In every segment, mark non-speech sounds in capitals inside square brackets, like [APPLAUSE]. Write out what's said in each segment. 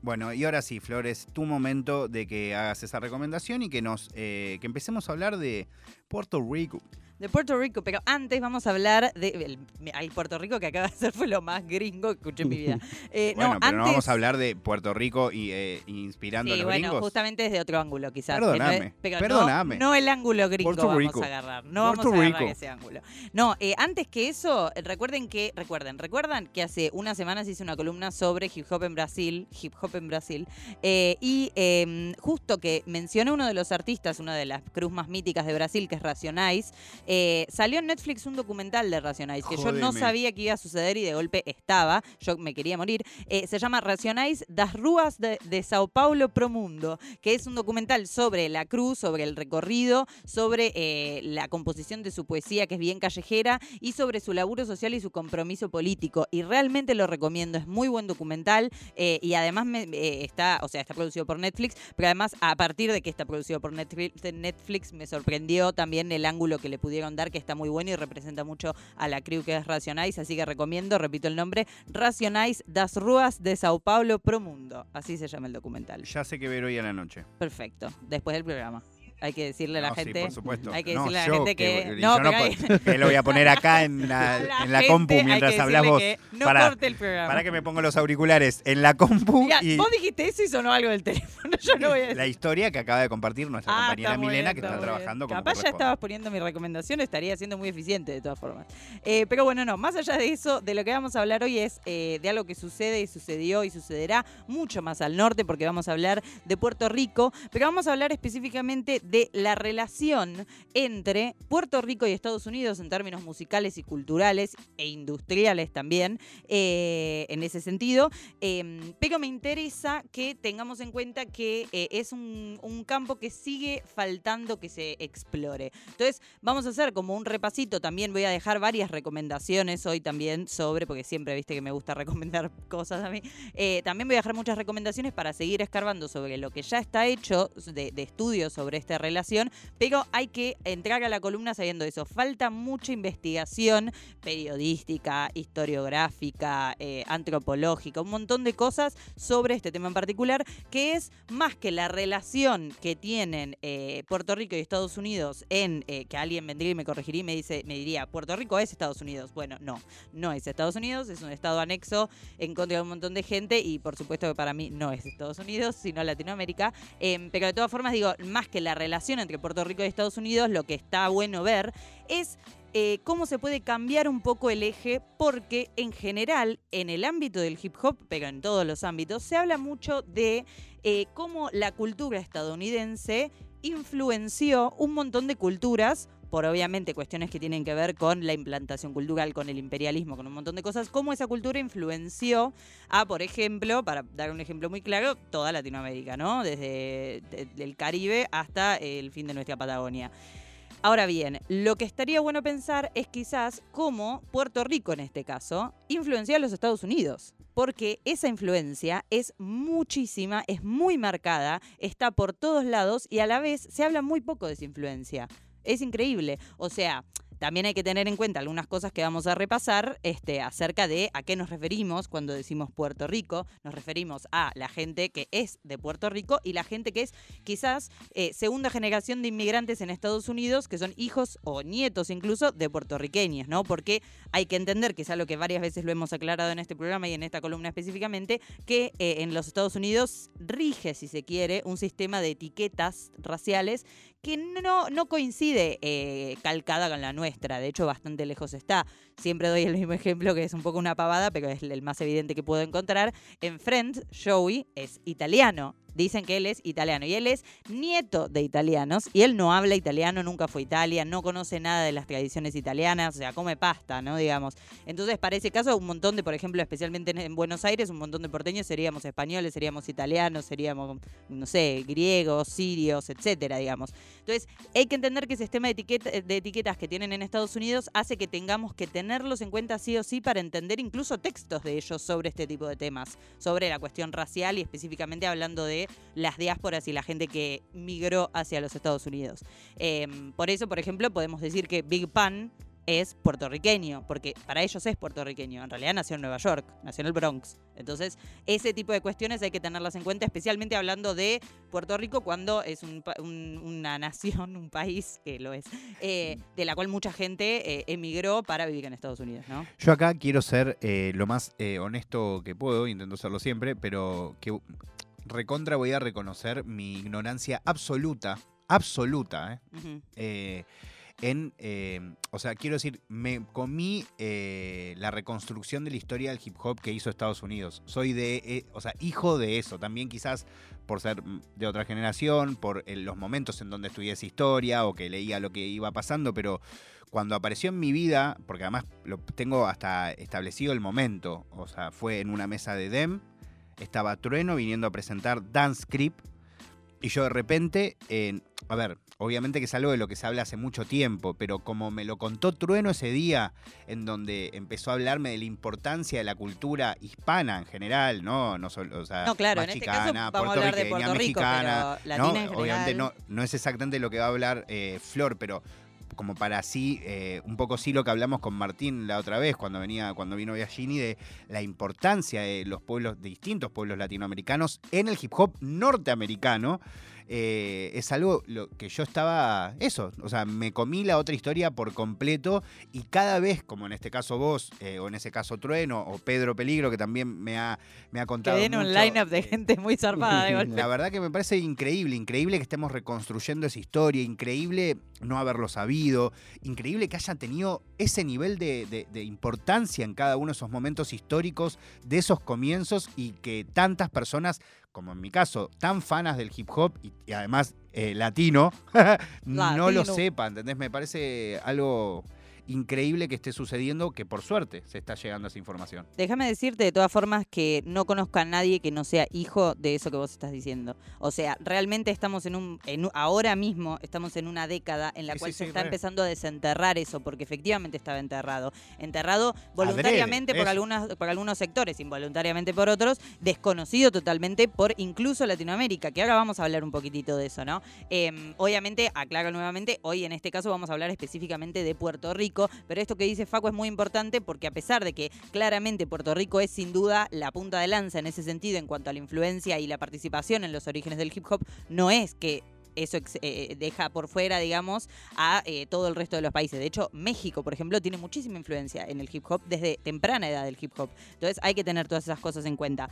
Bueno, y ahora sí, Flores, tu momento de que hagas esa recomendación y que nos eh, que empecemos a hablar de Puerto Rico de Puerto Rico, pero antes vamos a hablar de. El, Puerto Rico que acaba de ser fue lo más gringo que escuché en mi vida. [LAUGHS] Eh, bueno, no, pero no vamos a hablar de Puerto Rico y eh, inspirando sí, a los bueno, justamente desde otro ángulo, quizás. Perdóname. No perdóname. No, el ángulo gringo vamos a agarrar. No vamos a agarrar ese ángulo. No, eh, antes que eso, recuerden que. Recuerden, recuerdan que hace unas semanas hice una columna sobre hip hop en Brasil. Hip hop en Brasil. y em, justo que mencioné uno de los artistas, una de las cruz más míticas de Brasil, que es Racionais, salió en Netflix un documental de Racionais que yo no sabía que iba a suceder y de golpe estaba. Yo me quería morir. Eh, se llama Racionais das Ruas de, Sao Paulo Pro Mundo, que es un documental sobre la cruz, sobre el recorrido, sobre eh, la composición de su poesía, que es bien callejera, y sobre su laburo social y su compromiso político. Y realmente lo recomiendo. Es muy buen documental eh, y además está, o sea, está producido por Netflix, pero además a partir de que está producido por Netflix, Netflix me sorprendió también el ángulo que le pudieron dar, que está muy bueno y representa mucho a la crew que es Racionais, así que recomiendo, repito el nombre, Racionais das Ruas de Sao Paulo Pro Mundo. Así se llama el documental. Ya sé que ver hoy a la noche. Perfecto, después del programa. Hay que decirle a la gente. por supuesto. Hay que decirle a la gente que. no, no que lo voy a poner acá en la, [LAUGHS] en la compu mientras hablas vos. no para, corte el programa. Para que me pongo los auriculares en la compu. y vos dijiste eso y sonó algo del teléfono. [LAUGHS] Yo no voy a decir. La historia que acaba de compartir nuestra ah, compañera Milena, que está, trabajando como Capaz ya estabas poniendo mi recomendación, estaría siendo muy eficiente de todas formas. Eh, pero bueno, no, más allá de eso, de lo que vamos a hablar hoy es eh, de algo que sucede y sucedió y sucederá mucho más al norte, porque vamos a hablar de Puerto Rico, pero vamos a hablar específicamente de la relación entre Puerto Rico y Estados Unidos en términos musicales y culturales e industriales también, eh, en ese sentido. Em, pero me interesa que tengamos en cuenta que eh, es un, campo que sigue faltando que se explore. Entonces, vamos a hacer como un repasito. También voy a dejar varias recomendaciones hoy también sobre, porque siempre viste que me gusta [LAUGHS] recomendar cosas a mí. Eh, también voy a dejar muchas recomendaciones para seguir escarbando sobre lo que ya está hecho de, de estudios sobre relación, pero hay que entrar a la columna sabiendo eso. Falta mucha investigación periodística, historiográfica, eh, antropológica, un montón de cosas sobre este tema en particular, que es más que la relación que tienen eh, Puerto Rico y Estados Unidos en eh, que alguien vendría y me corregiría y me dice, me diría, Puerto Rico es Estados Unidos. Bueno, no, no es Estados Unidos, es un estado anexo en contra de un montón de gente y por supuesto que para mí no es Estados Unidos, sino Latinoamérica. Em, pero de todas formas digo, más que la relación entre Puerto Rico y Estados Unidos, lo que está bueno ver es eh, cómo se puede cambiar un poco el eje, porque en general, en el ámbito del hip hop, pero en todos los ámbitos, se habla mucho de eh, cómo la cultura estadounidense influenció un montón de culturas por obviamente cuestiones que tienen que ver con la implantación cultural, con el imperialismo, con un montón de cosas, cómo esa cultura influenció a, por ejemplo, para dar un ejemplo muy claro, toda Latinoamérica, ¿no? Desde el Caribe hasta el fin de nuestra Patagonia. Ahora bien, lo que estaría bueno pensar es quizás cómo Puerto Rico en este caso influenció a los Estados Unidos porque esa influencia es muchísima, es muy marcada, está por todos lados y a la vez se habla muy poco de esa influencia. Es increíble. O sea, también hay que tener en cuenta algunas cosas que vamos a repasar este, acerca de a qué nos referimos cuando decimos Puerto Rico. Nos referimos a la gente que es de Puerto Rico y la gente que es quizás eh, segunda generación de inmigrantes en Estados Unidos, que son hijos o nietos incluso de puertorriqueños, ¿no? Porque hay que entender, es algo que varias veces lo hemos aclarado en este programa y en esta columna específicamente, que eh, en los Estados Unidos rige, si se quiere, un sistema de etiquetas raciales que no, no coincide eh, calcada con la nuestra, de hecho bastante lejos está. Siempre doy el mismo ejemplo que es un poco una pavada, pero es el más evidente que puedo encontrar. En Friends, Joey es italiano dicen que él es italiano y él es nieto de italianos y él no habla italiano, nunca fue a Italia, no conoce nada de las tradiciones italianas, o sea, come pasta, ¿no? Digamos. Entonces, para ese caso, un montón de, por ejemplo, especialmente en Buenos Aires, un montón de porteños seríamos españoles, seríamos italianos, seríamos, no sé, griegos, sirios, etcétera, digamos. Entonces, hay que entender que ese sistema de, de etiquetas que tienen en Estados Unidos hace que tengamos que tenerlos en cuenta sí o sí para entender incluso textos de ellos sobre este tipo de temas, sobre la cuestión racial y específicamente hablando de las diásporas y la gente que migró hacia los Estados Unidos. Em, por eso, por ejemplo, podemos decir que Big Pan es puertorriqueño, porque para ellos es puertorriqueño. En realidad nació en Nueva York, nació en el Bronx. Entonces, ese tipo de cuestiones hay que tenerlas en cuenta, especialmente hablando de Puerto Rico cuando es una [LAUGHS] nación, un país que lo es, eh, de la cual mucha gente eh, emigró para vivir en Estados Unidos, ¿no? Yo acá quiero ser eh, lo más honesto que puedo, intento serlo siempre, pero que recontra voy a reconocer mi ignorancia absoluta, absoluta, ¿eh? en, eh, o sea, quiero decir, me comí eh, la reconstrucción de la historia del hip hop que hizo Estados Unidos. Soy de, eh, o sea, hijo de eso. También quizás por ser de otra generación, por los momentos en donde estudié esa historia o que leía lo que iba pasando, pero cuando apareció en mi vida, porque además lo tengo hasta establecido el momento, o sea, fue en una mesa de DEM, estaba Trueno viniendo a presentar Dance Script y yo de repente, a ver, obviamente que es algo de lo que se habla hace mucho tiempo, pero como me lo contó Trueno ese día, en donde empezó a hablarme de la importancia de la cultura hispana en general, no, no solo, o sea, no, claro, en este caso vamos a hablar de Puerto Rico, mexicana, pero latina ¿no? Obviamente no, no es exactamente lo que va a hablar eh, Flor, pero como para así, eh, un poco sí lo que hablamos con Martín la otra vez, cuando venía, cuando vino Biagini, de la importancia de los pueblos, de distintos pueblos latinoamericanos en el hip hop norteamericano. Eh, es algo lo que yo estaba, eso, o sea, me comí la otra historia por completo y cada vez, como en este caso vos, eh, o en ese caso Trueno, o Pedro Peligro, que también me ha, me ha contado. Que un line-up de gente muy zarpada de [LAUGHS] La verdad que me parece increíble, increíble que estemos reconstruyendo esa historia, increíble no haberlo sabido, increíble que hayan tenido ese nivel de, de importancia en cada uno de esos momentos históricos, de esos comienzos y que tantas personas como en mi caso, tan fanas del hip hop y, además eh, latino, [LAUGHS] no lo sepa, ¿entendés? Me parece algo increíble que esté sucediendo, que por suerte se está llegando a esa información. Déjame decirte de todas formas que no conozco a nadie que no sea hijo de eso que vos estás diciendo. O sea, realmente estamos en un, ahora mismo estamos en una década en la cual se está empezando a desenterrar eso, porque efectivamente estaba enterrado. Enterrado voluntariamente por, algunas, por algunos sectores, involuntariamente por otros, desconocido totalmente por incluso Latinoamérica, que ahora vamos a hablar un poquitito de eso, ¿no? Em, obviamente, aclaro nuevamente, hoy en este caso vamos a hablar específicamente de Puerto Rico pero esto que dice Faco es muy importante porque a pesar de que claramente Puerto Rico es sin duda la punta de lanza en ese sentido en cuanto a la influencia y la participación en los orígenes del hip hop, no es que eso eh, eh, deja por fuera, digamos, a eh, todo el resto de los países. De hecho, México, por ejemplo, tiene muchísima influencia en el hip hop desde temprana edad del hip hop. Entonces hay que tener todas esas cosas en cuenta.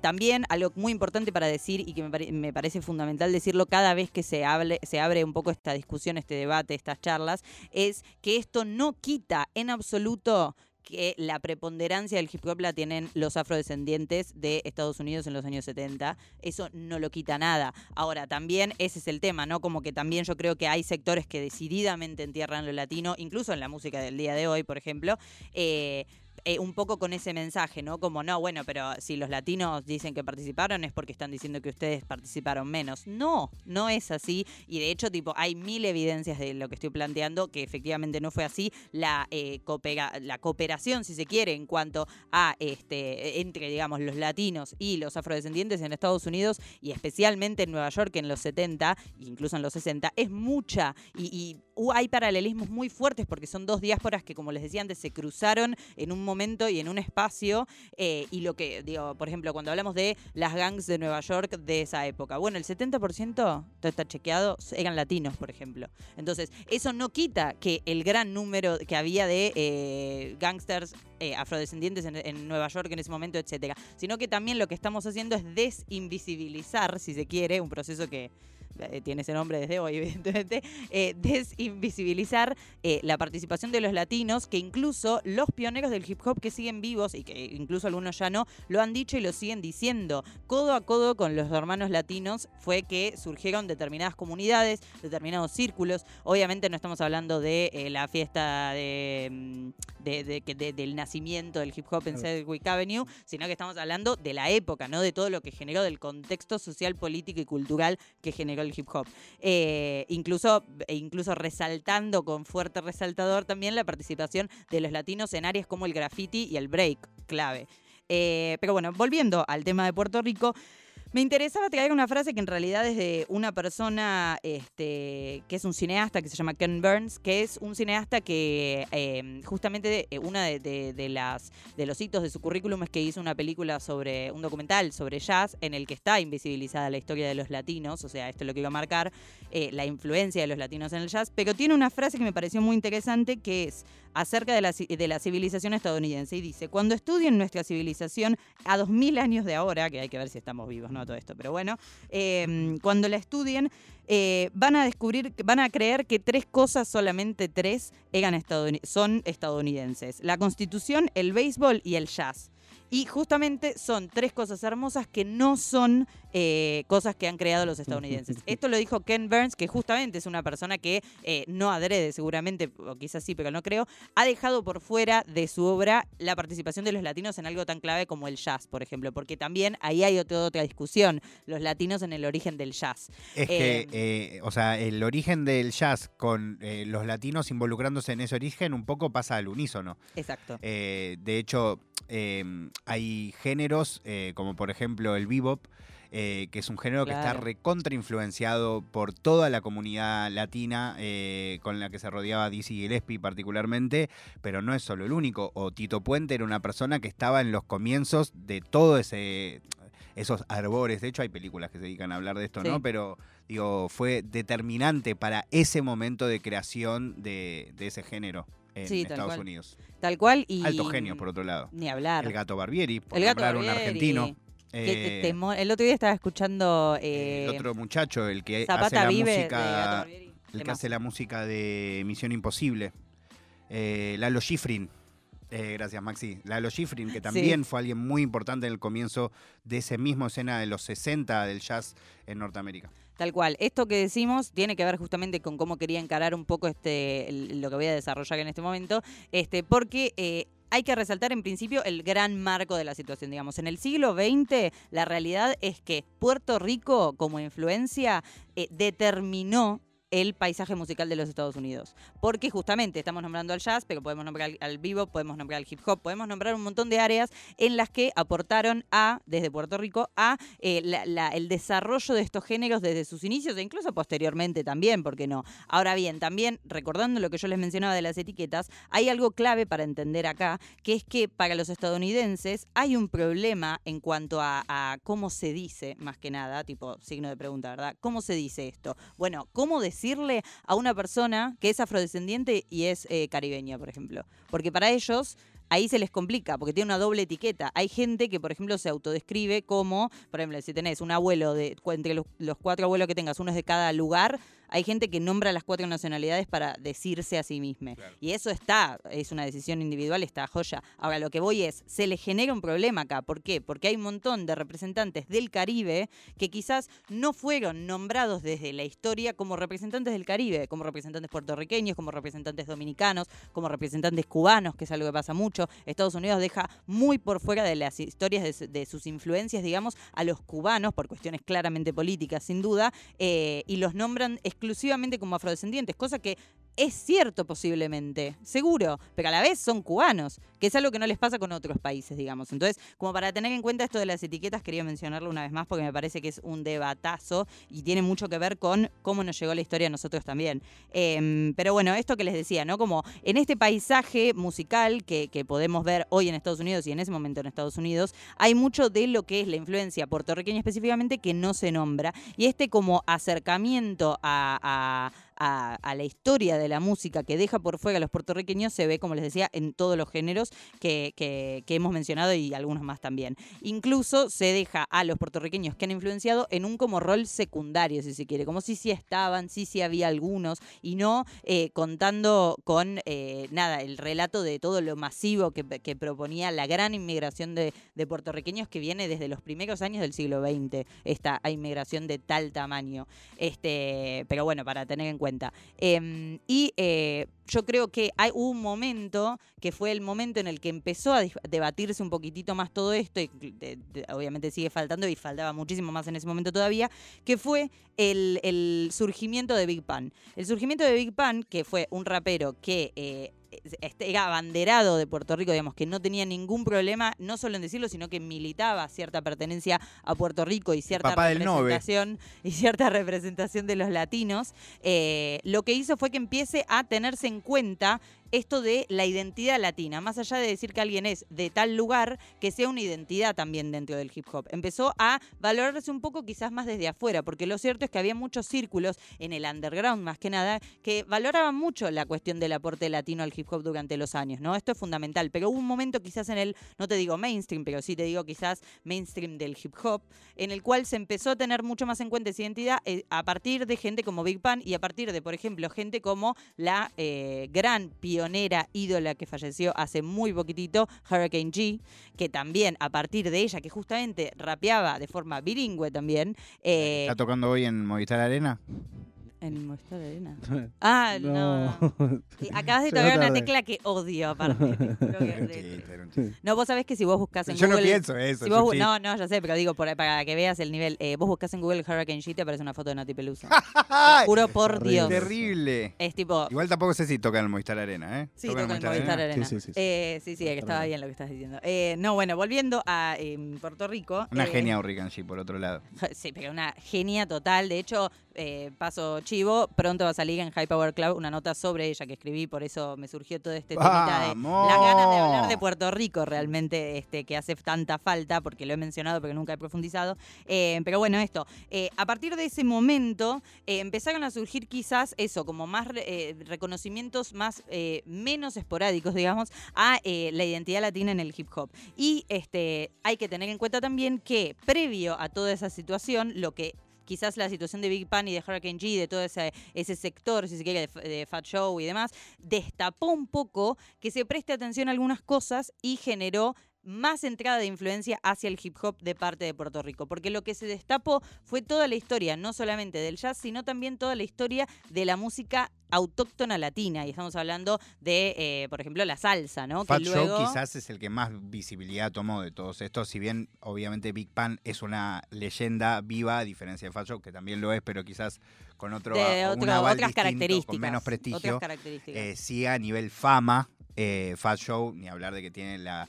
también algo muy importante para decir y que me, me, parece fundamental decirlo cada vez que se, hable, se abre un poco esta discusión, este debate, estas charlas, es que esto no quita en absoluto que la preponderancia del hip hop la tienen los afrodescendientes de Estados Unidos en los años 70. Eso no lo quita nada. Ahora, también ese es el tema, ¿no? Como que también yo creo que hay sectores que decididamente entierran lo latino, incluso en la música del día de hoy, por ejemplo. Eh, eh, un poco con ese mensaje, ¿no? Como, no, bueno, pero si los latinos dicen que participaron es porque están diciendo que ustedes participaron menos. No, no es así. Y de hecho, tipo, hay mil evidencias de lo que estoy planteando que efectivamente no fue así. La, eh, la cooperación, si se quiere, en cuanto a este entre, digamos, los latinos y los afrodescendientes en Estados Unidos y especialmente en Nueva York en los 70, incluso en los 60, es mucha. Y, y hay paralelismos muy fuertes porque son dos diásporas que, como les decía antes, se cruzaron en un momento y en un espacio. Eh, y lo que, digo, por ejemplo, cuando hablamos de las gangs de Nueva York de esa época, bueno, el 70%, todo está chequeado, eran latinos, por ejemplo. Entonces, eso no quita que el gran número que había de eh, gangsters eh, afrodescendientes en, en, Nueva York en ese momento, etcétera, sino que también lo que estamos haciendo es desinvisibilizar, si se quiere, un proceso que tiene ese nombre desde hoy, [LAUGHS] evidentemente, eh, desinvisibilizar eh, la participación de los latinos, que incluso los pioneros del hip hop que siguen vivos y que incluso algunos ya no, lo han dicho y lo siguen diciendo. Codo a codo con los hermanos latinos fue que surgieron determinadas comunidades, determinados círculos. Obviamente no estamos hablando de la fiesta de, mm, del nacimiento del hip hop en Sedgwick Avenue, sino que estamos hablando de la época, ¿no? De todo lo que generó, del contexto social, político y cultural que generó el hip hop. Eh, incluso, e incluso resaltando con fuerte resaltador también la participación de los latinos en áreas como el graffiti y el break, clave. Eh, pero bueno, volviendo al tema de Puerto Rico, Me interesaba traer una frase que en realidad es de una persona este, que es un cineasta que se llama Ken Burns, que es un cineasta que em, justamente eh, una de, las, de los hitos de su currículum es que hizo una película sobre un documental sobre jazz en el que está invisibilizada la historia de los latinos, o sea, esto es lo que iba a marcar eh, la influencia de los latinos en el jazz, pero tiene una frase que me pareció muy interesante que es acerca de la, de la civilización estadounidense y dice, cuando estudien nuestra civilización a dos mil años de ahora, que hay que ver si estamos vivos, ¿no? todo esto, pero bueno, em, cuando la estudien, eh, van a descubrir, van a creer que tres cosas, solamente tres, eran son estadounidenses. La constitución, el béisbol y el jazz. Y justamente son tres cosas hermosas que no son eh, cosas que han creado los estadounidenses. [LAUGHS] Esto lo dijo Ken Burns, que justamente es una persona que eh, no adrede seguramente, o quizás sí, pero no creo, ha dejado por fuera de su obra la participación de los latinos en algo tan clave como el jazz, por ejemplo, porque también ahí hay otra, otra discusión, los latinos en el origen del jazz. Es que, eh, o sea, el origen del jazz con los latinos involucrándose en ese origen un poco pasa al unísono. Exacto. de hecho, Em, hay géneros, como por ejemplo el bebop, eh, que es un género que está recontra influenciado por toda la comunidad latina eh, con la que se rodeaba Dizzy Gillespie particularmente, pero no es solo el único. O Tito Puente era una persona que estaba en los comienzos de todo ese esos arbores. De hecho, hay películas que se dedican a hablar de esto, ¿no? Pero digo, fue determinante para ese momento de creación de ese género en Estados Unidos. Tal cual. Y, Alto genio, por otro lado. Ni hablar. El gato Barbieri, por el gato Barbieri, un argentino. Eh, el otro día estaba escuchando. Eh, el otro muchacho, el que hace la música. El que hace la música de Misión Imposible. Eh, Lalo Schifrin. Eh, gracias, Maxi. Lalo Schifrin, que [LAUGHS] también fue alguien muy importante en el comienzo de ese mismo escena de los 60 del jazz en Norteamérica. Tal cual. Esto que decimos tiene que ver justamente con cómo quería encarar un poco este lo que voy a desarrollar en este momento, este, porque hay que resaltar en principio el gran marco de la situación. Digamos, en el siglo XX la realidad es que Puerto Rico como influencia eh, determinó el paisaje musical de los Estados Unidos. Porque justamente estamos nombrando al jazz, pero podemos nombrar al, vivo, podemos nombrar al hip hop, podemos nombrar un montón de áreas en las que aportaron a, desde Puerto Rico, a eh, el desarrollo de estos géneros desde sus inicios e incluso posteriormente también, ¿por qué no? Ahora bien, también recordando lo que yo les mencionaba de las etiquetas, hay algo clave para entender acá, que es que para los estadounidenses hay un problema en cuanto a, cómo se dice, más que nada, tipo signo de pregunta, ¿verdad? ¿Cómo se dice esto? Bueno, ¿cómo decir decirle a una persona que es afrodescendiente y es eh, caribeña, por ejemplo. Porque para ellos ahí se les complica porque tiene una doble etiqueta. Hay gente que, por ejemplo, se autodescribe como, por ejemplo, si tenés un abuelo de entre los, los, cuatro abuelos que tengas, uno es de cada lugar, hay gente que nombra las cuatro nacionalidades para decirse a sí misma. Y eso está, es una decisión individual, está joya. Ahora, lo que voy es, se le genera un problema acá. ¿Por qué? Porque hay un montón de representantes del Caribe que quizás no fueron nombrados desde la historia como representantes del Caribe, como representantes puertorriqueños, como representantes dominicanos, como representantes cubanos, que es algo que pasa mucho. Estados Unidos deja muy por fuera de las historias de, sus influencias, digamos, a los cubanos, por cuestiones claramente políticas, sin duda, eh, y los nombran exclusivamente como afrodescendientes, cosa que es cierto posiblemente, seguro, pero a la vez son cubanos, que es algo que no les pasa con otros países, digamos. Entonces, como para tener en cuenta esto de las etiquetas, quería mencionarlo una vez más porque me parece que es un debatazo y tiene mucho que ver con cómo nos llegó la historia a nosotros también. Em, pero bueno, esto que les decía, ¿no? Como en este paisaje musical que, que podemos ver hoy en Estados Unidos y en ese momento en Estados Unidos, hay mucho de lo que es la influencia puertorriqueña específicamente que no se nombra. Y este como acercamiento a a, la historia de la música que deja por fuera a los puertorriqueños se ve, como les decía, en todos los géneros que, que, hemos mencionado y algunos más también. Incluso se deja a los puertorriqueños que han influenciado en un como rol secundario, si se quiere, como si sí estaban, sí, sí había algunos, y no eh, contando con eh, nada, el relato de todo lo masivo que, proponía la gran inmigración de, de, puertorriqueños que viene desde los primeros años del siglo XX, esta inmigración de tal tamaño. Este, pero bueno, para tener en cuenta. Em, y eh, yo creo que hay un momento que fue el momento en el que empezó a debatirse un poquitito más todo esto, y obviamente sigue faltando y faltaba muchísimo más en ese momento todavía, que fue el, surgimiento de Big Pan. El surgimiento de Big Pan, que fue un rapero que eh, este, era abanderado de Puerto Rico, digamos, que no tenía ningún problema, no solo en decirlo, sino que militaba cierta pertenencia a Puerto Rico y cierta representación y cierta representación de los latinos, eh, lo que hizo fue que empiece a tenerse en cuenta esto de la identidad latina, más allá de decir que alguien es de tal lugar, que sea una identidad también dentro del hip hop. Empezó a valorarse un poco quizás más desde afuera, porque lo cierto es que había muchos círculos en el underground más que nada que valoraban mucho la cuestión del aporte latino al hip hop durante los años, ¿no? Esto es fundamental, pero hubo un momento quizás en el, no te digo mainstream, pero sí te digo quizás mainstream del hip hop, en el cual se empezó a tener mucho más en cuenta esa identidad eh, a partir de gente como Big Pan y a partir de, por ejemplo, gente como la eh, gran pionera ídola que falleció hace muy poquitito, Hurricane G, que también a partir de ella, que justamente rapeaba de forma bilingüe también. Eh, ¿Está tocando hoy en Movistar Arena? En Movistar Arena. [LAUGHS] Ah, no. [LAUGHS] Acabas de tocar una tecla que odio, aparte. [LAUGHS] no, vos sabés que si vos buscas en Google. Yo no pienso eso. no, no, ya sé, pero digo, para que veas el nivel. Eh, vos buscas en Google Hurricane G te aparece una foto de Nati Pelusa. juro por Dios. Terrible. Es tipo. Igual tampoco sé si toca en Movistar Arena, ¿eh? Sí, toca en Movistar, Arena. Sí, sí, sí. Eh, sí, sí, que estaba bien lo que estás diciendo. Eh, no, bueno, volviendo a em, Puerto Rico. Una genia Hurricane G, por otro lado. Sí, pero una genia total. De hecho, paso chivo, pronto va a salir en High Power Club una nota sobre ella que escribí, por eso me surgió todo este temita de las ganas de hablar de Puerto Rico realmente, este, que hace tanta falta, porque lo he mencionado, pero nunca he profundizado. Eh, pero bueno, esto, eh, a partir de ese momento eh, empezaron a surgir quizás eso, como más reconocimientos más menos esporádicos, digamos, a la identidad latina en el hip hop. Y este, hay que tener en cuenta también que previo a toda esa situación, lo que quizás la situación de Big Pan y de Hurricane G, de todo ese, ese sector, si se quiere, de, Fat Show y demás, destapó un poco que se preste atención a algunas cosas y generó más entrada de influencia hacia el hip hop de parte de Puerto Rico, porque lo que se destapó fue toda la historia, no solamente del jazz, sino también toda la historia de la música autóctona latina. Y estamos hablando de, eh, por ejemplo, la salsa, ¿no? Fat Show quizás es el que más visibilidad tomó de todos estos. Si bien, obviamente, Big Pan es una leyenda viva, a diferencia de Fat Show, que también lo es, pero quizás con otro, otras características. Con menos prestigio. Eh, sí, a nivel fama, eh, Fat Show, ni hablar de que tiene la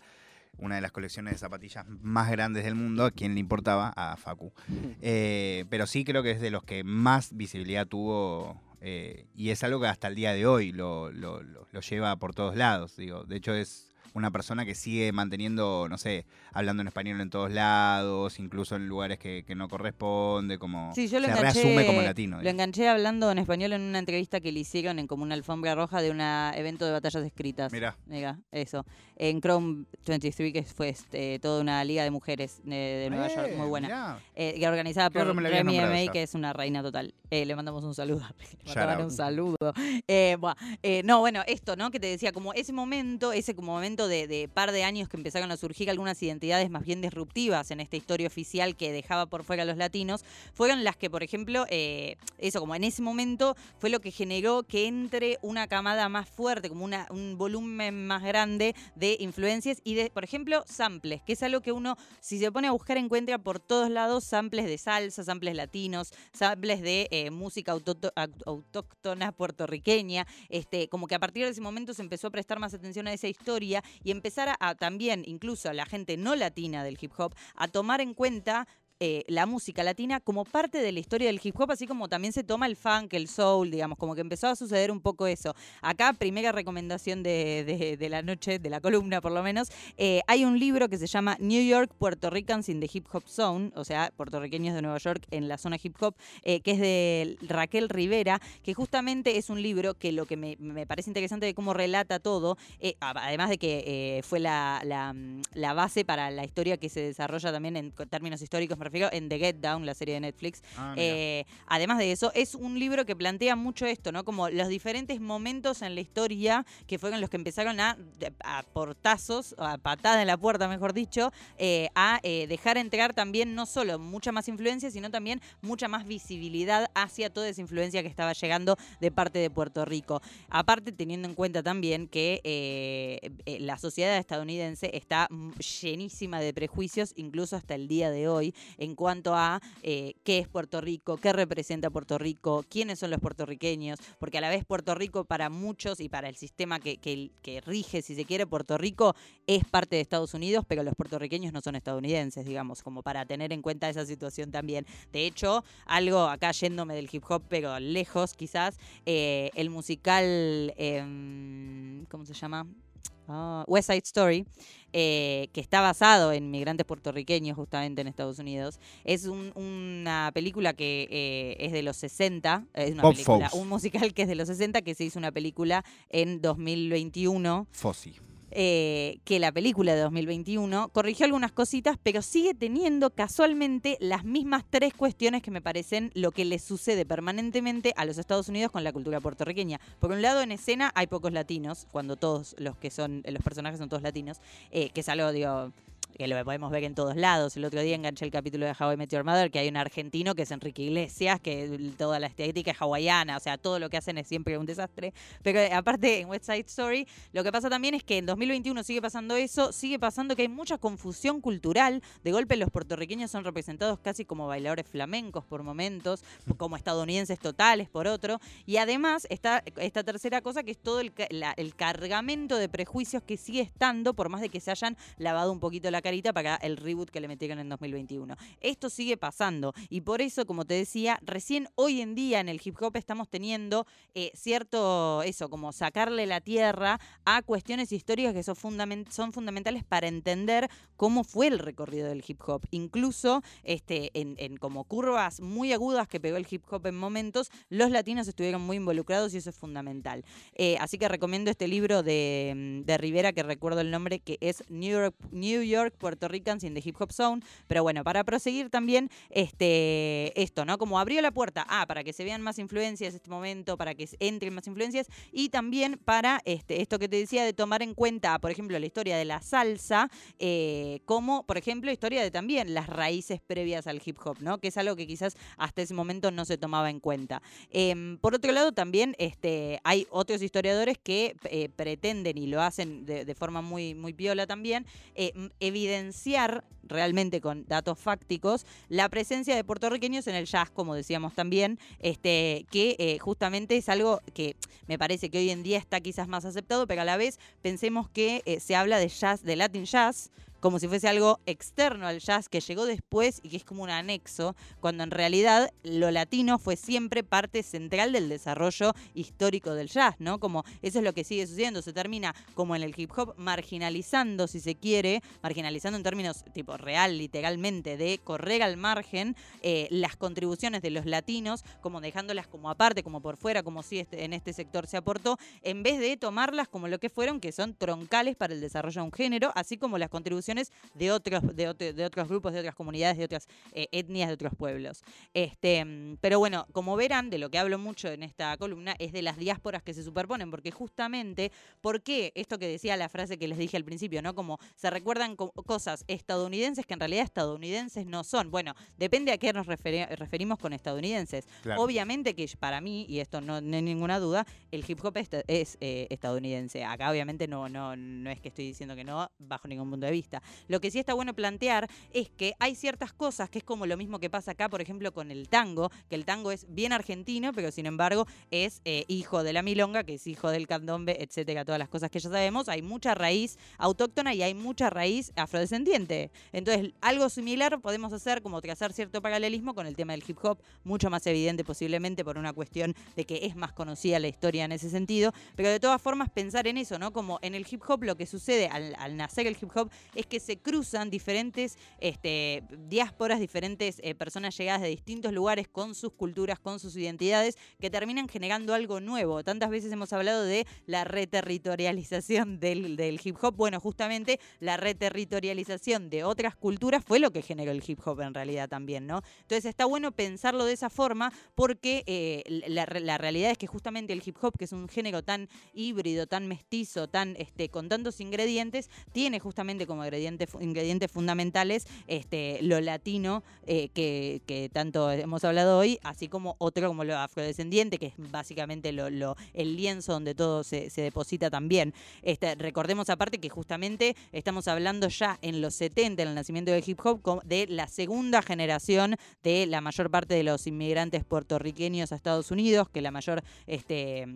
una de las colecciones de zapatillas más grandes del mundo, ¿a quién le importaba? A Facu. pero sí creo que es de los que más visibilidad tuvo eh, y es algo que hasta el día de hoy lo, lo, lo, lleva por todos lados. Digo. De hecho, es una persona que sigue manteniendo, no sé, hablando en español en todos lados, incluso en lugares que, no corresponde, como sí, yo lo se enganché, reasume como latino. Lo enganché hablando en español en una entrevista que le hicieron en como una alfombra roja de un evento de batallas escritas. Mira. Mira, eso. En Chrome 23, que fue este, toda una liga de mujeres de, Nueva York, muy buena. Eh, que organizada por Remy M.A., que es una reina total. Eh, le mandamos un saludo. [LAUGHS] Le un saludo. Eh, no, bueno, esto, ¿no? Que te decía, como ese momento, ese como momento de, par de años que empezaron a surgir algunas identidades más bien disruptivas en esta historia oficial que dejaba por fuera a los latinos, fueron las que, por ejemplo, eh, eso, como en ese momento fue lo que generó que entre una camada más fuerte, como una, un volumen más grande de influencias y de, por ejemplo, samples, que es algo que uno, si se pone a buscar, encuentra por todos lados samples de salsa, samples latinos, samples de eh, música autóctona puertorriqueña, este, como que a partir de ese momento se empezó a prestar más atención a esa historia y empezar a, también, incluso a la gente no latina del hip hop, a tomar en cuenta eh, la música latina como parte de la historia del hip hop, así como también se toma el funk, el soul, digamos, como que empezó a suceder un poco eso. Acá, primera recomendación de, la noche, de la columna por lo menos, eh, hay un libro que se llama New York Puerto Ricans in the Hip Hop Zone, o sea, puertorriqueños de Nueva York en la zona hip hop, eh, que es de Raquel Rivera, que justamente es un libro que lo que me, parece interesante de cómo relata todo, además de que fue la, la, base para la historia que se desarrolla también en términos históricos, me refiero en The Get Down, la serie de Netflix. Ah, Eh, además de eso, es un libro que plantea mucho esto, ¿no? Como los diferentes momentos en la historia que fueron los que empezaron a, a portazos, a patada en la puerta, mejor dicho, eh, a eh, dejar entrar también no solo mucha más influencia, sino también mucha más visibilidad hacia toda esa influencia que estaba llegando de parte de Puerto Rico. Aparte, teniendo en cuenta también que la sociedad estadounidense está llenísima de prejuicios, incluso hasta el día de hoy, en cuanto a eh, qué es Puerto Rico, qué representa Puerto Rico, quiénes son los puertorriqueños, porque a la vez Puerto Rico para muchos y para el sistema que, que- rige, si se quiere, Puerto Rico es parte de Estados Unidos, pero los puertorriqueños no son estadounidenses, digamos, como para tener en cuenta esa situación también. De hecho, algo acá yéndome del hip hop, pero lejos quizás, eh, el musical, em, ¿cómo se llama? Ah, West Side Story, eh, que está basado en migrantes puertorriqueños justamente en Estados Unidos. Es un- una película que eh, es de los 60, es una Bob película, Fosse. un musical que es de los 60, que se hizo una película en 2021 Fossi. Eh, que la película de 2021 corrigió algunas cositas, pero sigue teniendo casualmente las mismas tres cuestiones que me parecen lo que le sucede permanentemente a los Estados Unidos con la cultura puertorriqueña. Por un lado, en escena hay pocos latinos, cuando todos los que son, los personajes son todos latinos, eh, que es algo, digo que lo podemos ver en todos lados. El otro día enganché el capítulo de How I Met Your Mother, que hay un argentino que es Enrique Iglesias, que toda la estética es hawaiana, o sea, todo lo que hacen es siempre un desastre. Pero eh, aparte, en West Side Story, lo que pasa también es que en 2021 sigue pasando eso, sigue pasando que hay mucha confusión cultural. De golpe los puertorriqueños son representados casi como bailadores flamencos por momentos, como estadounidenses totales por otro. Y además está esta tercera cosa que es todo el, la- el cargamento de prejuicios que sigue estando, por más de que se hayan lavado un poquito la carita para el reboot que le metieron en 2021. Esto sigue pasando y por eso, como te decía, recién hoy en día en el hip hop estamos teniendo eh, cierto, eso, como sacarle la tierra a cuestiones históricas que son, fundament- son fundamentales para entender cómo fue el recorrido del hip hop. Incluso este, en, como curvas muy agudas que pegó el hip hop en momentos, los latinos estuvieron muy involucrados y eso es fundamental. Eh, así que recomiendo este libro de, mm, de Rivera, que recuerdo el nombre, que es New York, New York Puerto Ricans in the Hip Hop Zone. Pero bueno, para proseguir también este, esto, ¿no? Como abrió la puerta, ah, para que se vean más influencias este momento, para que entren más influencias, y también para este, esto que te decía de tomar en cuenta, por ejemplo, la historia de la salsa, eh, como, por ejemplo, historia de también las raíces previas al hip hop, ¿no? Que es algo que quizás hasta ese momento no se tomaba en cuenta. Em, por otro lado, también este, hay otros historiadores que eh, pretenden y lo hacen de, forma muy, muy piola también, eh, m- evidenciar realmente con datos fácticos la presencia de puertorriqueños en el jazz, como decíamos también, este, que eh, justamente es algo que me parece que hoy en día está quizás más aceptado, pero a la vez pensemos que eh, se habla de jazz, de Latin jazz, como si fuese algo externo al jazz que llegó después y que es como un anexo, cuando en realidad lo latino fue siempre parte central del desarrollo histórico del jazz, ¿no? Como eso es lo que sigue sucediendo, se termina como en el hip hop marginalizando, si se quiere, marginalizando en términos tipo real, literalmente, de correr al margen eh, las contribuciones de los latinos, como dejándolas como aparte, como por fuera, como si este, en este sector se aportó, en vez de tomarlas como lo que fueron, que son troncales para el desarrollo de un género, así como las contribuciones de otros, de, otro- de otros grupos, de otras comunidades, de otras eh, etnias, de otros pueblos. Este, pero bueno, como verán, de lo que hablo mucho en esta columna es de las diásporas que se superponen, porque justamente, ¿por qué esto que decía la frase que les dije al principio, ¿no? Como se recuerdan co- cosas estadounidenses que en realidad estadounidenses no son. Bueno, depende a qué nos referi- referimos con estadounidenses. Claro. Obviamente que para mí, y esto no, no hay ninguna duda, el hip hop esta- es eh, estadounidense. Acá obviamente no, no, no es que estoy diciendo que no, bajo ningún punto de vista. Lo que sí está bueno plantear es que hay ciertas cosas que es como lo mismo que pasa acá, por ejemplo, con el tango, que el tango es bien argentino, pero sin embargo es eh, hijo de la milonga, que es hijo del candombe, etcétera, todas las cosas que ya sabemos. Hay mucha raíz autóctona y hay mucha raíz afrodescendiente. Entonces, algo similar podemos hacer, como trazar cierto paralelismo con el tema del hip hop, mucho más evidente posiblemente por una cuestión de que es más conocida la historia en ese sentido, pero de todas formas pensar en eso, ¿no? Como en el hip hop lo que sucede al, al nacer el hip hop es que se cruzan diferentes este, diásporas, diferentes eh, personas llegadas de distintos lugares con sus culturas, con sus identidades, que terminan generando algo nuevo. Tantas veces hemos hablado de la reterritorialización del, hip hop. Bueno, justamente la reterritorialización de otras culturas fue lo que generó el hip hop en realidad también, ¿no? Entonces está bueno pensarlo de esa forma porque eh, la, realidad es que justamente el hip hop, que es un género tan híbrido, tan mestizo, tan este, con tantos ingredientes, tiene justamente como ingredientes fundamentales este, lo latino eh, que, tanto hemos hablado hoy, así como otro como lo afrodescendiente, que es básicamente lo, el lienzo donde todo se, deposita también. Este, recordemos aparte que justamente estamos hablando ya en los 70, en el nacimiento del hip hop, de la segunda generación de la mayor parte de los inmigrantes puertorriqueños a Estados Unidos, que la mayor este,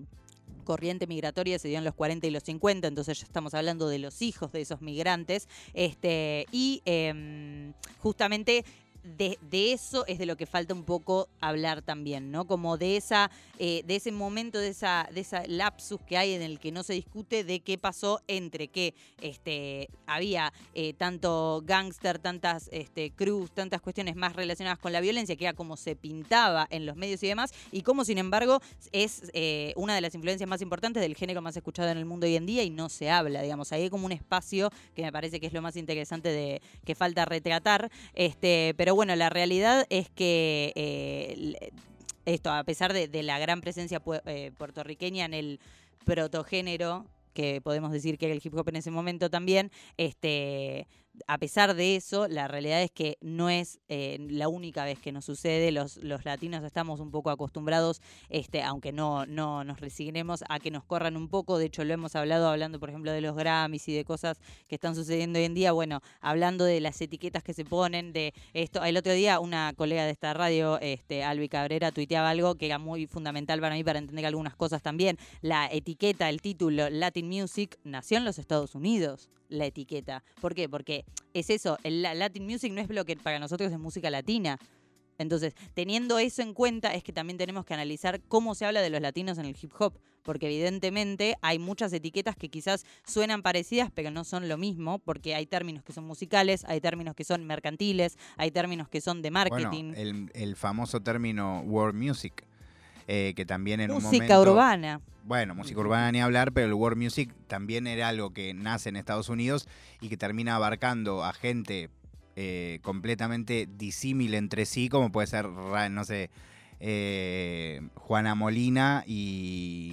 corriente migratoria se dio en los 40 y los 50, entonces ya estamos hablando de los hijos de esos migrantes. Este, y em, justamente de, eso es de lo que falta un poco hablar también, ¿no? Como de esa, eh, de ese momento, de esa, de esa lapsus que hay en el que no se discute de qué pasó entre que este, había eh, tanto gángster, tantas este, cruz, tantas cuestiones más relacionadas con la violencia, que era como se pintaba en los medios y demás, y como sin embargo es eh, una de las influencias más importantes del género más escuchado en el mundo hoy en día y no se habla, digamos, ahí hay como un espacio que me parece que es lo más interesante de que falta retratar, este, pero bueno, la realidad es que eh, esto, a pesar de, la gran presencia eh, puertorriqueña en el protogénero, que podemos decir que era el hip hop en ese momento también, este, a pesar de eso, la realidad es que no es eh, la única vez que nos sucede. Los, latinos estamos un poco acostumbrados, este, aunque no, no nos resignemos, a que nos corran un poco. De hecho, lo hemos hablado hablando, por ejemplo, de los Grammys y de cosas que están sucediendo hoy en día. Bueno, hablando de las etiquetas que se ponen, de esto. El otro día, una colega de esta radio, este, Albi Cabrera, tuiteaba algo que era muy fundamental para mí para entender algunas cosas también. La etiqueta, el título Latin Music, nació en los Estados Unidos la etiqueta. ¿Por qué? Porque es eso, el Latin Music no es lo que para nosotros es música latina. Entonces, teniendo eso en cuenta, es que también tenemos que analizar cómo se habla de los latinos en el hip hop, porque evidentemente hay muchas etiquetas que quizás suenan parecidas, pero no son lo mismo, porque hay términos que son musicales, hay términos que son mercantiles, hay términos que son de marketing. el, el famoso término world music eh, que también en música un momento... urbana. Bueno, música urbana ni hablar, pero el world music también era algo que nace en Estados Unidos y que termina abarcando a gente eh, completamente disímil entre sí, como puede ser, no sé, eh, Juana Molina y...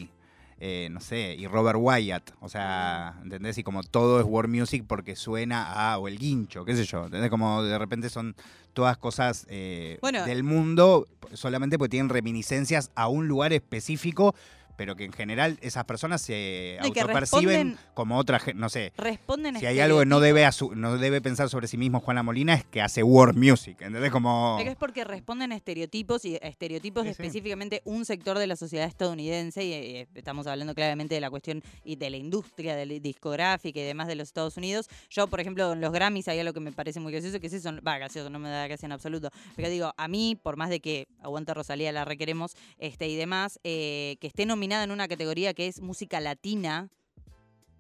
no sé, y Robert Wyatt. O sea, ¿entendés? Y como todo es world music porque suena a, o el guincho, qué sé yo. ¿Entendés? Como de repente son todas cosas eh, del mundo, solamente porque tienen reminiscencias a un lugar específico pero que en general esas personas se autoperciben como otra no sé responden si hay algo que no debe no debe pensar sobre sí mismo Juana Molina es que hace world music ¿entendés? como es porque responden a estereotipos y estereotipos de específicamente un sector de la sociedad estadounidense y, eh, estamos hablando claramente de la cuestión y de la industria de la discográfica y demás de los Estados Unidos. Yo por ejemplo en los Grammys hay algo que me parece muy gracioso que es eso va gracioso no me da gracia en absoluto pero digo a mí por más de que aguanta Rosalía la requeremos este y demás eh, que esté nominada en una categoría que es música latina,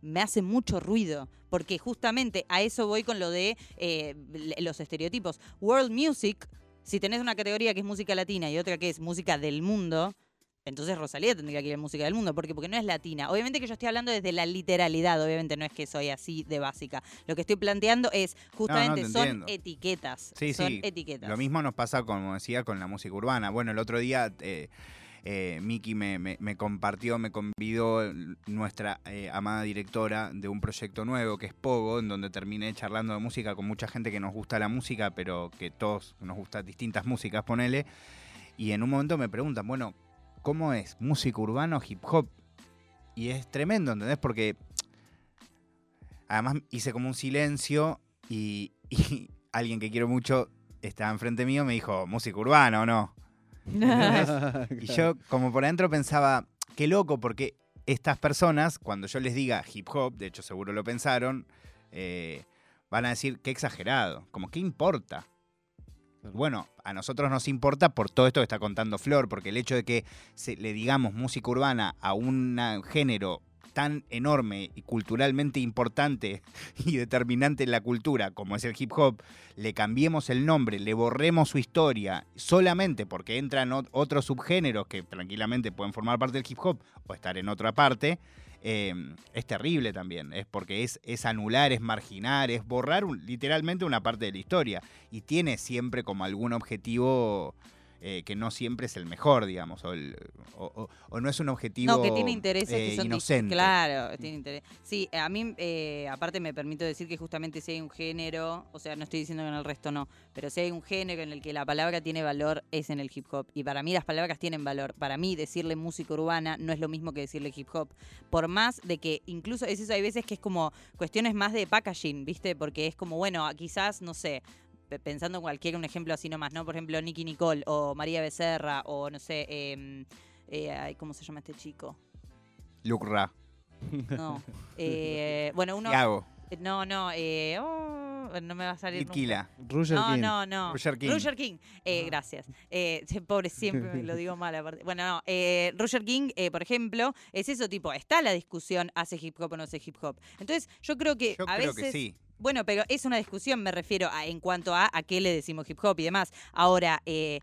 me hace mucho ruido, porque justamente a eso voy con lo de eh, los estereotipos. World Music, si tenés una categoría que es música latina y otra que es música del mundo, entonces Rosalía tendría que ir a música del mundo, porque porque no es latina. Obviamente que yo estoy hablando desde la literalidad, obviamente no es que soy así de básica. Lo que estoy planteando es justamente son etiquetas. Sí, son etiquetas. Lo mismo nos pasa, como decía, con la música urbana. Bueno, el otro día eh, eh, Miki me, compartió, me convidó nuestra eh, amada directora de un proyecto nuevo que es Pogo, en donde terminé charlando de música con mucha gente que nos gusta la música, pero que todos nos gustan distintas músicas, ponele. Y en un momento me preguntan, bueno, ¿cómo es? ¿Música urbana o hip hop? Y es tremendo, ¿entendés? Porque además hice como un silencio y, [LAUGHS] y alguien que quiero mucho estaba enfrente mío me dijo, ¿música urbana o no? [LAUGHS] y yo como por adentro pensaba, qué loco, porque estas personas, cuando yo les diga hip hop, de hecho seguro lo pensaron, eh, van a decir, qué exagerado, como, ¿qué importa? Bueno, a nosotros nos importa por todo esto que está contando Flor, porque el hecho de que le digamos música urbana a un género tan enorme y culturalmente importante [LAUGHS] y determinante en la cultura como es el hip hop, le cambiemos el nombre, le borremos su historia solamente porque entran otros subgéneros que tranquilamente pueden formar parte del hip hop o estar en otra parte, em, es terrible también. Es porque es, es anular, es marginar, es borrar literalmente una parte de la historia. Y tiene siempre como algún objetivo eh, que no siempre es el mejor, digamos, o, no es un objetivo no, que tiene intereses que eh, son inocente. Claro, tiene interés. Sí, a mí, eh, aparte me permito decir que justamente si hay un género, o sea, no estoy diciendo que en el resto no, pero si hay un género en el que la palabra tiene valor es en el hip hop. Y para mí las palabras tienen valor. Para mí decirle música urbana no es lo mismo que decirle hip hop. Por más de que incluso es eso, hay veces que es como cuestiones más de packaging, ¿viste? Porque es como, bueno, quizás, no sé, pensando en cualquier un ejemplo así nomás, ¿no? Por ejemplo, Nicky Nicole o María Becerra o no sé, em, eh, ¿cómo se llama este chico? Luke Ra. No. Eh, [LAUGHS] bueno, uno. hago? No, no, eh, oh, no me va a salir. Itquila. Roger no, King. no, no. Roger King. Roger King. Eh, gracias. Eh, pobre, siempre me lo digo mal. Aparte. Bueno, no. Eh, Roger King, eh, por ejemplo, es eso tipo, está la discusión, ¿hace hip hop o no hace hip hop? Entonces, yo creo que yo a creo veces. Que sí. Bueno, pero es una discusión, me refiero a en cuanto a a qué le decimos hip hop y demás. Ahora, eh,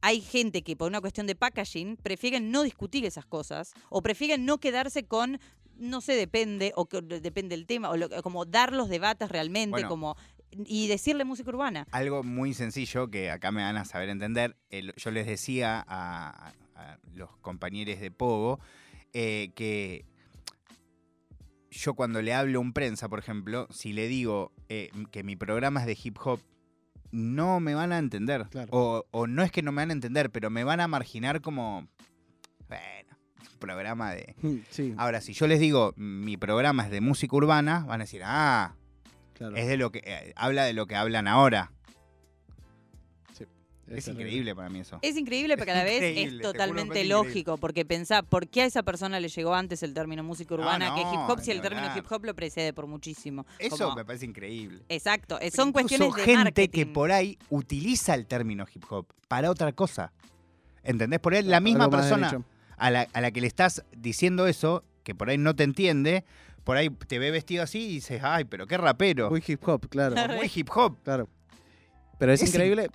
hay gente que por una cuestión de packaging prefieren no discutir esas cosas o prefieren no quedarse con no sé, depende, o que, depende del tema, o como dar los debates realmente, como y decirle música urbana. Algo muy sencillo que acá me van a saber entender. yo les decía a, los compañeros de Pogo eh, que yo cuando le hablo a un prensa, por ejemplo, si le digo eh, que mi programa es de hip hop, no me van a entender. O, no es que no me van a entender, pero me van a marginar como, bueno, un programa de... Sí. Ahora, si yo les digo, mi programa es de música urbana, van a decir, ah, es de lo que... Eh, habla de lo que hablan ahora. Es, increíble para mí eso. Es increíble, pero a la [LAUGHS] vez es totalmente lógico, porque pensá, ¿por qué a esa persona le llegó antes el término música urbana que hip hop si el término hip hop lo precede por muchísimo? Eso me parece increíble. Exacto, son cuestiones de gente que por ahí utiliza el término hip hop para otra cosa. ¿Entendés? Por ahí la misma persona a la, a la que le estás diciendo eso, que por ahí no te entiende, por ahí te ve vestido así y dices, ay, pero qué rapero. Muy hip hop, claro. Muy [LAUGHS] hip hop. Claro. Pero es, increíble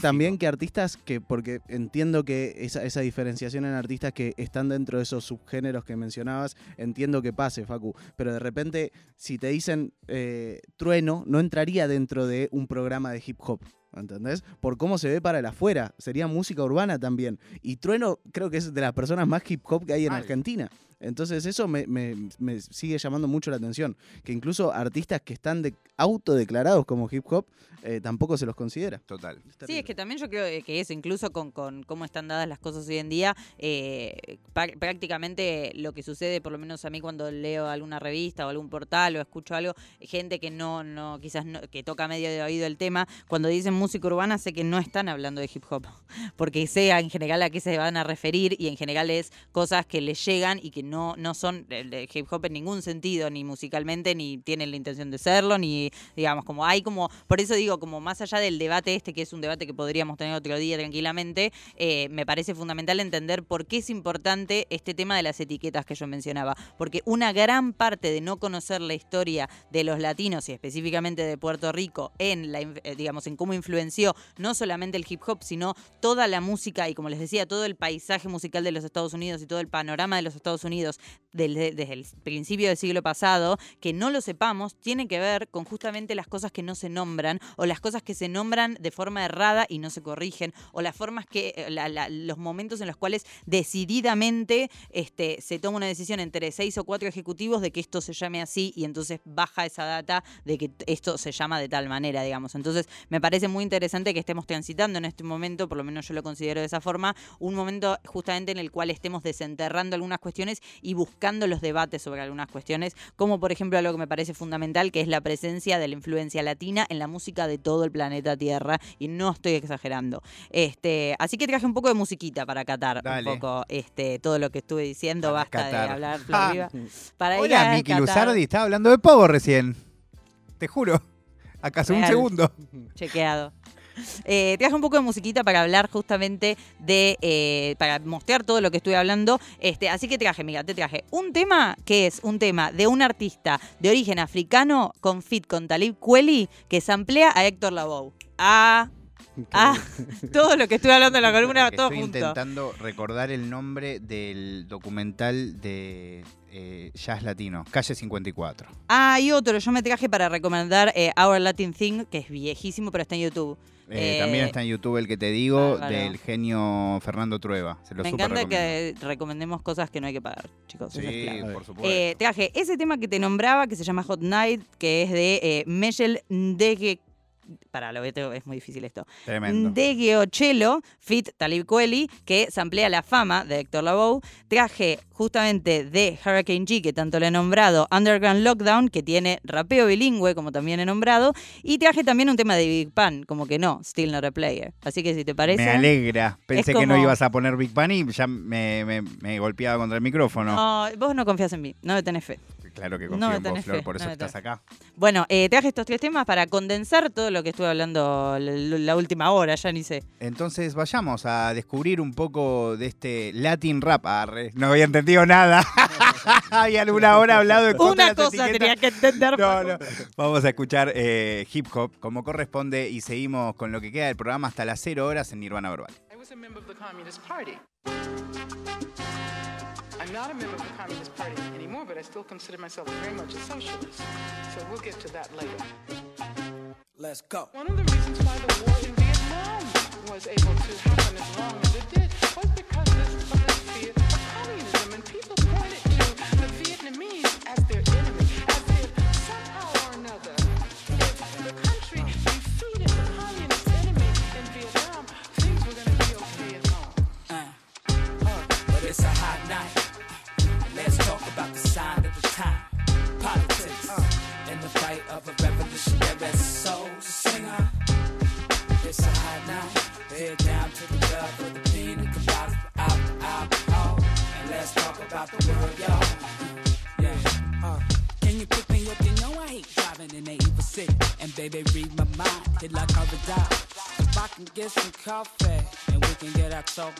también que artistas que, porque entiendo que esa, esa, diferenciación en artistas que están dentro de esos subgéneros que mencionabas, entiendo que pase, Facu. Pero de repente, si te dicen eh, trueno, no entraría dentro de un programa de hip hop. ¿Entendés? Por cómo se ve para el afuera. Sería música urbana también. Y Trueno creo que es de las personas más hip hop que hay en Argentina. Entonces eso me, sigue llamando mucho la atención, que incluso artistas que están de, autodeclarados como hip hop eh, tampoco se los considera. Total. Sí, es que también yo creo que eso, incluso con, cómo están dadas las cosas hoy en día, eh, prácticamente lo que sucede, por lo menos a mí cuando leo alguna revista o algún portal o escucho algo, gente que no, no quizás que toca medio de oído el tema, cuando dicen música urbana sé que no están hablando de hip hop, porque sea en general a qué se van a referir y en general es cosas que les llegan y que no, no son de hip hop en ningún sentido, ni musicalmente, ni tienen la intención de serlo, ni digamos, como hay como, por eso digo, como más allá del debate este, que es un debate que podríamos tener otro día tranquilamente, eh, me parece fundamental entender por qué es importante este tema de las etiquetas que yo mencionaba, porque una gran parte de no conocer la historia de los latinos y específicamente de Puerto Rico en la, eh, digamos, en cómo influenció no solamente el hip hop, sino toda la música y como les decía, todo el paisaje musical de los Estados Unidos y todo el panorama de los Estados Unidos desde el principio del siglo pasado, que no lo sepamos, tiene que ver con justamente las cosas que no se nombran o las cosas que se nombran de forma errada y no se corrigen o las formas que, eh, los momentos en los cuales decididamente este, se toma una decisión entre seis o cuatro ejecutivos de que esto se llame así y entonces baja esa data de que esto se llama de tal manera, digamos. Entonces me parece muy interesante que estemos transitando en este momento, por lo menos yo lo considero de esa forma, un momento justamente en el cual estemos desenterrando algunas cuestiones y buscando los debates sobre algunas cuestiones, como por ejemplo algo que me parece fundamental, que es la presencia de la influencia latina en la música de todo el planeta Tierra, y no estoy exagerando. Este, así que traje un poco de musiquita para catar un poco este, todo lo que estuve diciendo, basta de hablar [LAUGHS] ah. Para Hola, Miki Luzardi, estaba hablando de Pogo recién. Te juro. Acá hace un segundo. Chequeado. Eh, traje un poco de musiquita para hablar justamente de, eh, para mostrar todo lo que estoy hablando. Este, así que traje, mira, te traje un tema que es un tema de un artista de origen africano con fit con Talib Kweli que samplea a Héctor Lavoe. Ah, Ah, todo lo que estuve hablando en la columna, todo estoy intentando recordar el nombre del documental de eh, jazz latino, Calle 54. Ah, y otro, yo me traje para recomendar eh, Our Latin Thing, que es viejísimo, pero está en YouTube. Eh, también está en YouTube el que te digo, del genio Fernando Trueba. me encanta que recomendemos cosas que no hay que pagar, chicos. Sí, por supuesto. traje ese tema que te nombraba, que se llama Hot Night, que es de eh, Michel Ndege para lo veo es muy difícil esto. Tremendo. De Geocello, Fit Talib Kweli, que samplea la fama de Héctor Lavoe. Traje justamente de Hurricane G, que tanto le he nombrado, Underground Lockdown, que tiene rapeo bilingüe, como también he nombrado. Y traje también un tema de Big Pan, como que no, Still Not a Player. Así que si te parece. Me alegra. Pensé que no ibas a poner Big Pan y ya me, me golpeaba contra el micrófono. No, vos no confías en mí, no me tenés fe. Claro que confío en vos, Flor, por eso estás acá. Bueno, eh, traje estos tres temas para condensar todo lo que estuve hablando la, última hora, ya ni sé. Entonces vayamos a descubrir un poco de este Latin rap. no había entendido nada. [LAUGHS] Había alguna hora hablado de Una cosa tenía que entender. No, no. Vamos a escuchar eh, hip hop como corresponde y seguimos con lo que queda del programa hasta las 0 horas en Nirvana Verbal. I'm not a member of the Communist Party anymore, but I still consider myself very much a socialist. So we'll get to that later. Let's go. One of the reasons why the war in Vietnam was able to happen as long as it did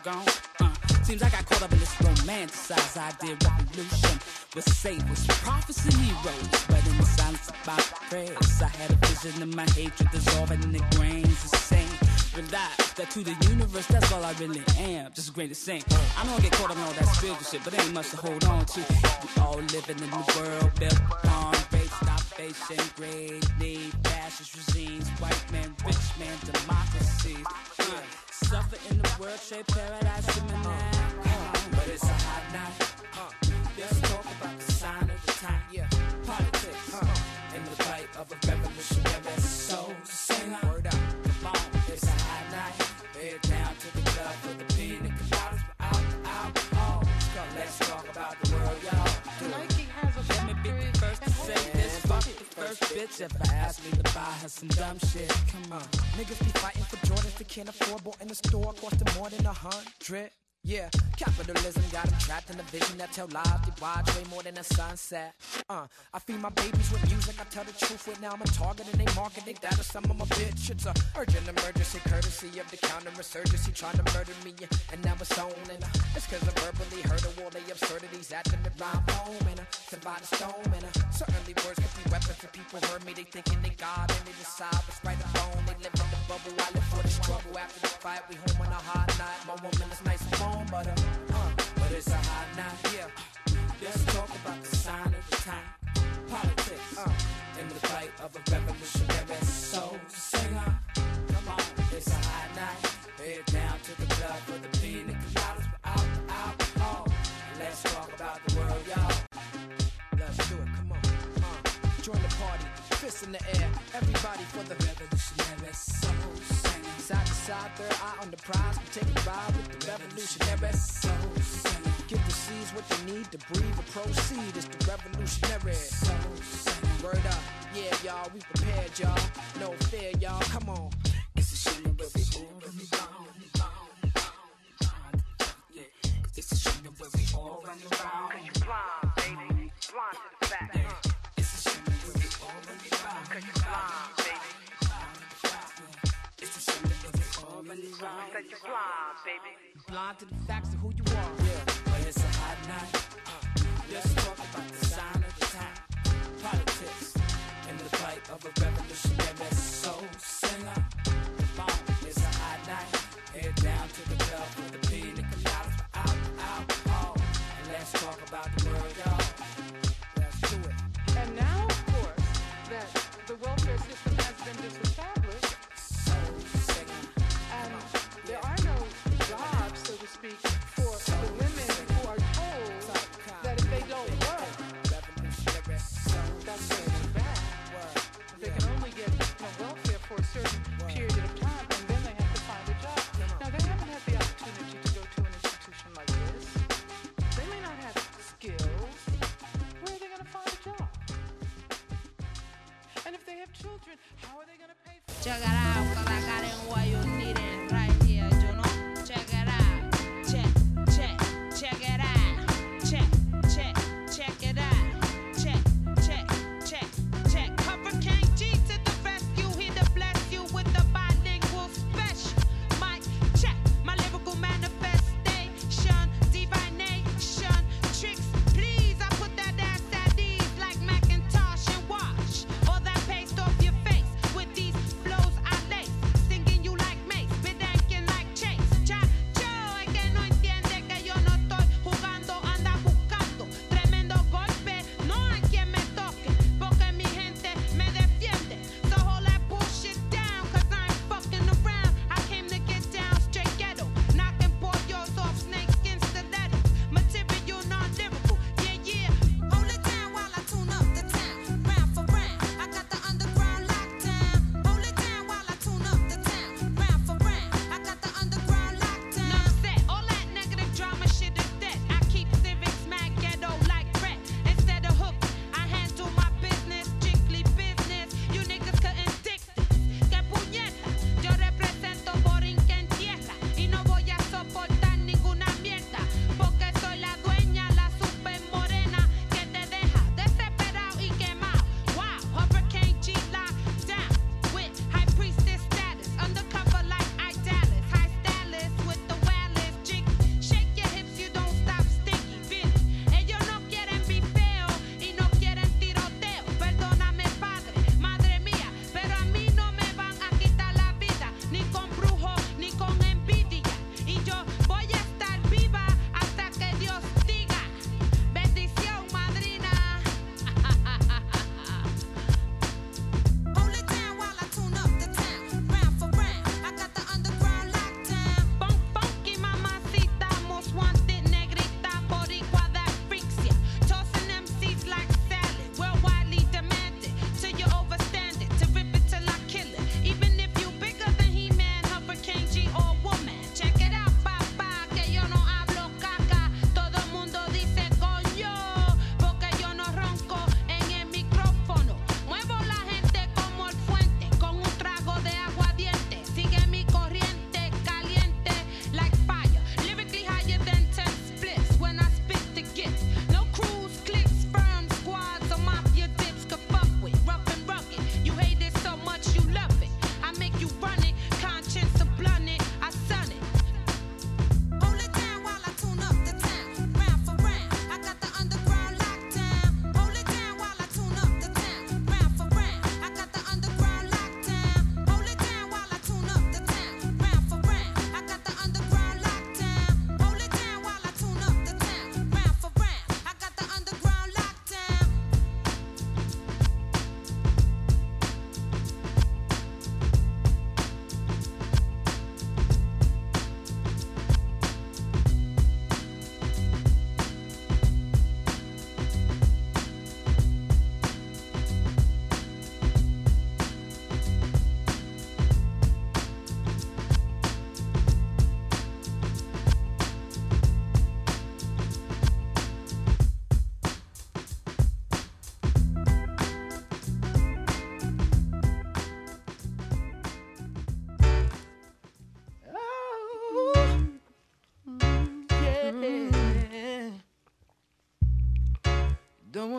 going. Uh. Seems I got caught up in this romanticized idea revolution with saviors, prophets, and heroes. But in the silence of my prayers, I had a vision of my hatred dissolving in the grains of sand. Realize that to the universe, that's all I really am. Just a grain of sand. I don't get caught up in all that spiritual shit, but ain't much to hold on to. We all living in the world built on rape, starvation, great need, fascist regimes, white man, rich man, democracy. Uh, suffer in the world, shape paradise in the now it's a hot night. First bitch ever asked me to buy her some dumb shit. Come on, niggas be fighting for Jordans they can't afford, bought in the store, costing more than a hundred. Yeah, capitalism got them trapped in a vision that tell lies. They watch way more than a sunset. Uh, I feed my babies with music. I tell the truth with now I'm a target and they market they data. Some of my bitch. It's a urgent emergency, courtesy of the counter insurgency trying to murder me. And now it's on. And uh, it's cause I verbally heard of all the absurdities at them around home. And uh, survive the storm. And uh, certainly words could be weapons for people heard me. They thinking they God and they decide what's right or wrong. They live in the bubble. I live for the struggle. After the fight, we home on a hot night. My woman is nice and warm but, uh, but it's a hot night. Yeah. Let's talk about the sign of the time. Politics uh, and the fight of a revolutionary soul singer. Come on, it's a hot night. Head down to the club for the pina coladas. Out, out, out. Let's talk about the world, y'all. Let's do it. Come on. Uh, join the party. Fists in the air. Everybody for the. Side third eye on the prize. We take a ride with the revolutionary singer. Give the seeds what they need to breathe and proceed. It's the revolutionary. Word up, yeah, y'all, we prepared, y'all. No fear, y'all. Come on. cause you blind, baby. Blind to the facts of who you are. Yeah, but it's a hot night. Uh, let's talk about the sign of the time. Politics and the fight of a rebel.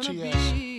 gonna be.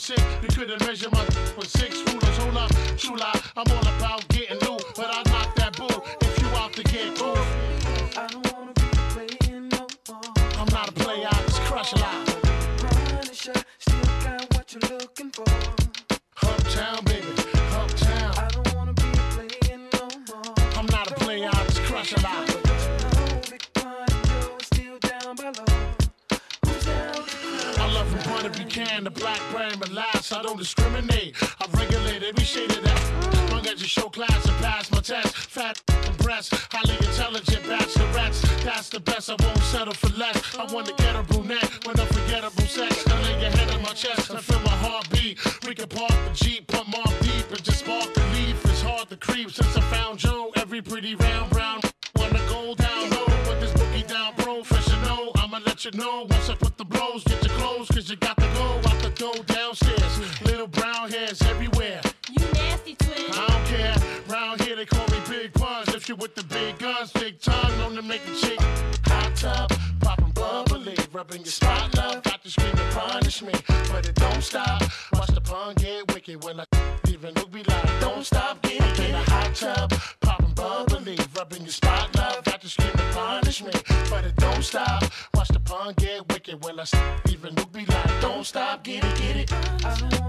Sick. You couldn't measure my with six rulers. Hold up. I'm all about getting loot, but I knock that bull if you out to get cool. Buchanan to Blackburn, but last I don't discriminate. I regulate every shade of that. Long as you show class and pass my test. Fat breasts, highly intelligent bachelorettes. That's the best, I won't settle for less. I want to get a brunette with unforgettable sex. Now lay your head on my chest and feel my heartbeat. We can park the Jeep, pump more deep and just spark the leaf. It's hard to creep since I found Joe. Every pretty round brown wanna go down oh, low. Put this boogie down professional. I'ma let you know once I put brown everywhere. You nasty twin. I don't care. Round here they call me Big Puns. Lift you with the big guns, big tongue, known to make a chick hot tub, popping bubbly, rubbing your spot love. Got to scream and punish me, but it don't stop. Watch the pun get wicked when I even look be like, don't stop, get it, get a hot tub, popping bubbly, rubbing your spot love. Got to scream and punish me, but it don't stop. Watch the pun get wicked when I even look be like, don't stop, get it, get it. No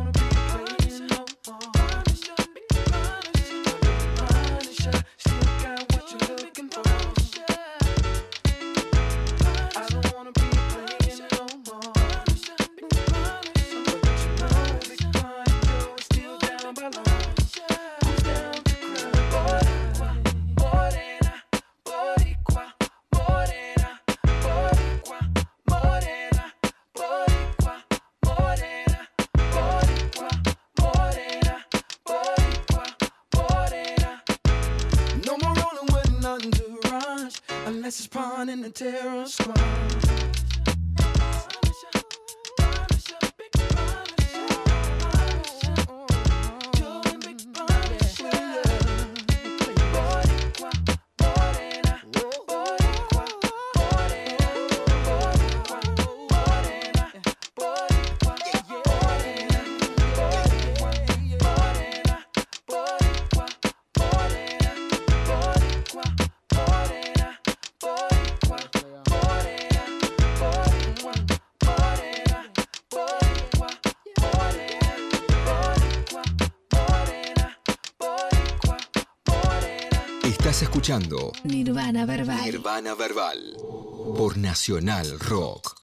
Nirvana Verbal. Nirvana Verbal por Nacional Rock.